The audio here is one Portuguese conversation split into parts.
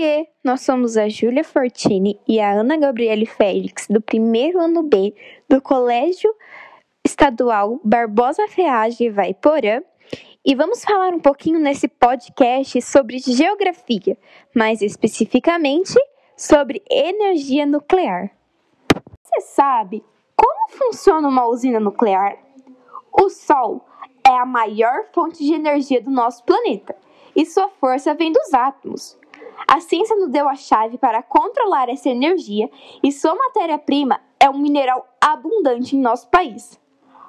Oiê, nós somos a Júlia Fortini e a Ana Gabriele Félix, do primeiro ano B do Colégio Estadual Barbosa Feage Vaiporã, e vamos falar um pouquinho nesse podcast sobre geografia, mais especificamente sobre energia nuclear. Você sabe como funciona uma usina nuclear? O Sol é a maior fonte de energia do nosso planeta e sua força vem dos átomos. A ciência nos deu a chave para controlar essa energia e sua matéria-prima é um mineral abundante em nosso país.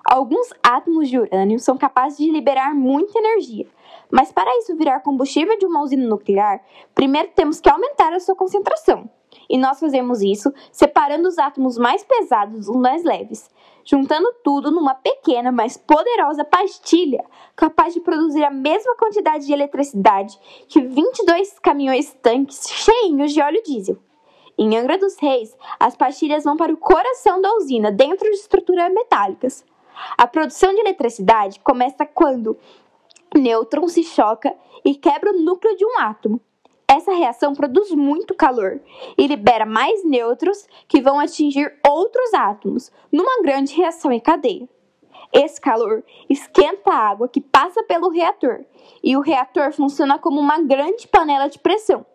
Alguns átomos de urânio são capazes de liberar muita energia, mas para isso virar combustível de uma usina nuclear, primeiro temos que aumentar a sua concentração. E nós fazemos isso separando os átomos mais pesados dos mais leves, juntando tudo numa pequena, mas poderosa pastilha, capaz de produzir a mesma quantidade de eletricidade que 22 caminhões-tanques cheios de óleo diesel. Em Angra dos Reis, as pastilhas vão para o coração da usina, dentro de estruturas metálicas. A produção de eletricidade começa quando nêutron se choca e quebra o núcleo de um átomo. Essa reação produz muito calor e libera mais nêutrons que vão atingir outros átomos numa grande reação em cadeia. Esse calor esquenta a água que passa pelo reator e o reator funciona como uma grande panela de pressão.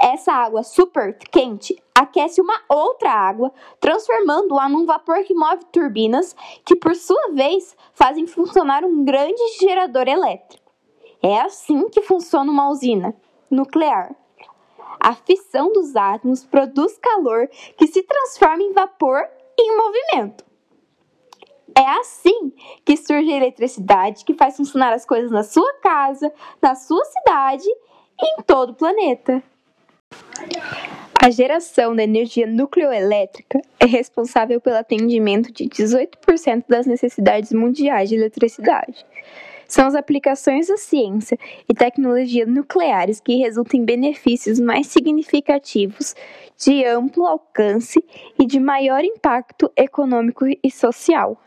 Essa água super quente aquece uma outra água, transformando-a num vapor que move turbinas, que por sua vez fazem funcionar um grande gerador elétrico. É assim que funciona uma usina nuclear. A fissão dos átomos produz calor que se transforma em vapor em movimento. É assim que surge a eletricidade que faz funcionar as coisas na sua casa, na sua cidade e em todo o planeta. A geração da energia nucleoelétrica é responsável pelo atendimento de 18% das necessidades mundiais de eletricidade são as aplicações da ciência e tecnologia nucleares que resultam em benefícios mais significativos, de amplo alcance e de maior impacto econômico e social.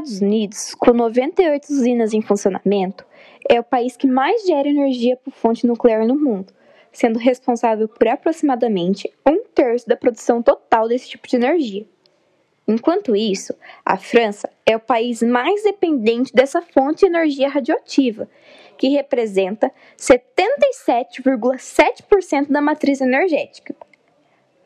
Os Estados Unidos, com 98 usinas em funcionamento, é o país que mais gera energia por fonte nuclear no mundo, sendo responsável por aproximadamente um terço da produção total desse tipo de energia. Enquanto isso, a França é o país mais dependente dessa fonte de energia radioativa, que representa 77,7% da matriz energética.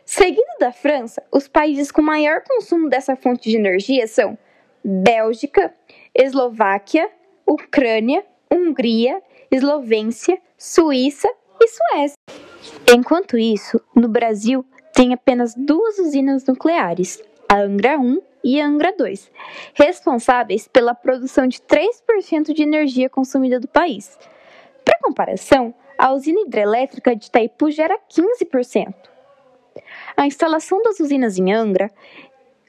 Seguindo da França, os países com maior consumo dessa fonte de energia são Bélgica, Eslováquia, Ucrânia, Hungria, Eslovência, Suíça e Suécia. Enquanto isso, no Brasil tem apenas duas usinas nucleares, a Angra 1 e a Angra 2, responsáveis pela produção de 3% de energia consumida do país. Para comparação, a usina hidrelétrica de Itaipu gera 15%. A instalação das usinas em Angra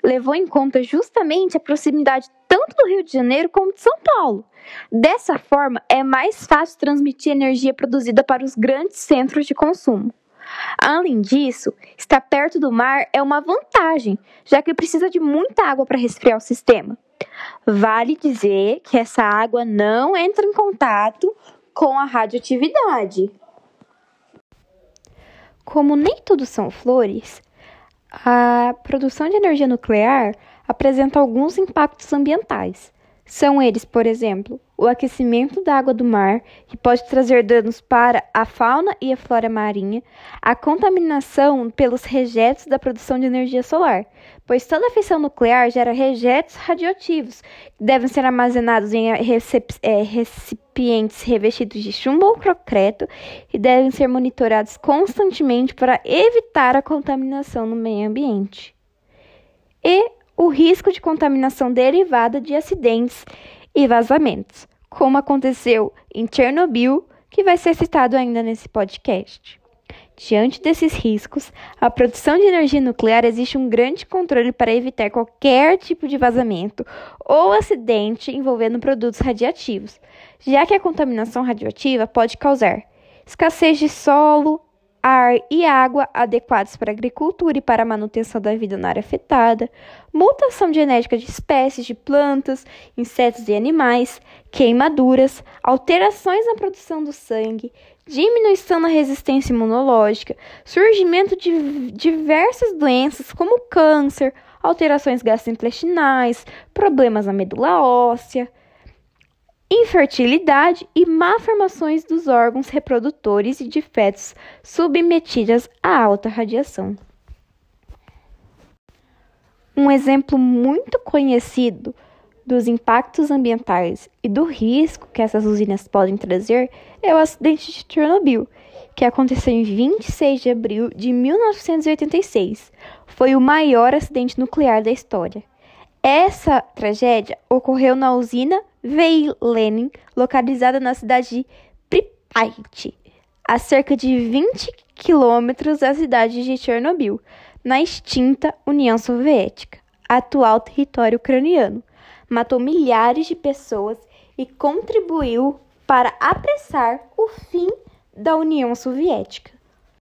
levou em conta justamente a proximidade tanto do Rio de Janeiro como de São Paulo. Dessa forma, é mais fácil transmitir energia produzida para os grandes centros de consumo. Além disso, estar perto do mar é uma vantagem, já que precisa de muita água para resfriar o sistema. Vale dizer que essa água não entra em contato com a radioatividade. Como nem tudo são flores, a produção de energia nuclear apresenta alguns impactos ambientais. São eles, por exemplo, o aquecimento da água do mar, que pode trazer danos para a fauna e a flora marinha, a contaminação pelos rejeitos da produção de energia solar, pois toda fissão nuclear gera rejeitos radioativos, que devem ser armazenados em é, recipientes revestidos de chumbo ou concreto e devem ser monitorados constantemente para evitar a contaminação no meio ambiente. E o risco de contaminação derivada de acidentes e vazamentos, como aconteceu em Chernobyl, que vai ser citado ainda nesse podcast. Diante desses riscos, a produção de energia nuclear existe um grande controle para evitar qualquer tipo de vazamento ou acidente envolvendo produtos radiativos, já que a contaminação radioativa pode causar escassez de solo, ar e água adequados para a agricultura e para a manutenção da vida na área afetada, mutação genética de espécies de plantas, insetos e animais, queimaduras, alterações na produção do sangue, diminuição na resistência imunológica, surgimento de diversas doenças como câncer, alterações gastrointestinais, problemas na medula óssea, infertilidade e malformações dos órgãos reprodutores e de fetos submetidas a alta radiação. Um exemplo muito conhecido dos impactos ambientais e do risco que essas usinas podem trazer é o acidente de Chernobyl, que aconteceu em 26 de abril de 1986. Foi o maior acidente nuclear da história. Essa tragédia ocorreu na usina Veilenin, localizada na cidade de Pripyat, a cerca de 20 quilômetros da cidade de Chernobyl, na extinta União Soviética, atual território ucraniano. Matou milhares de pessoas e contribuiu para apressar o fim da União Soviética.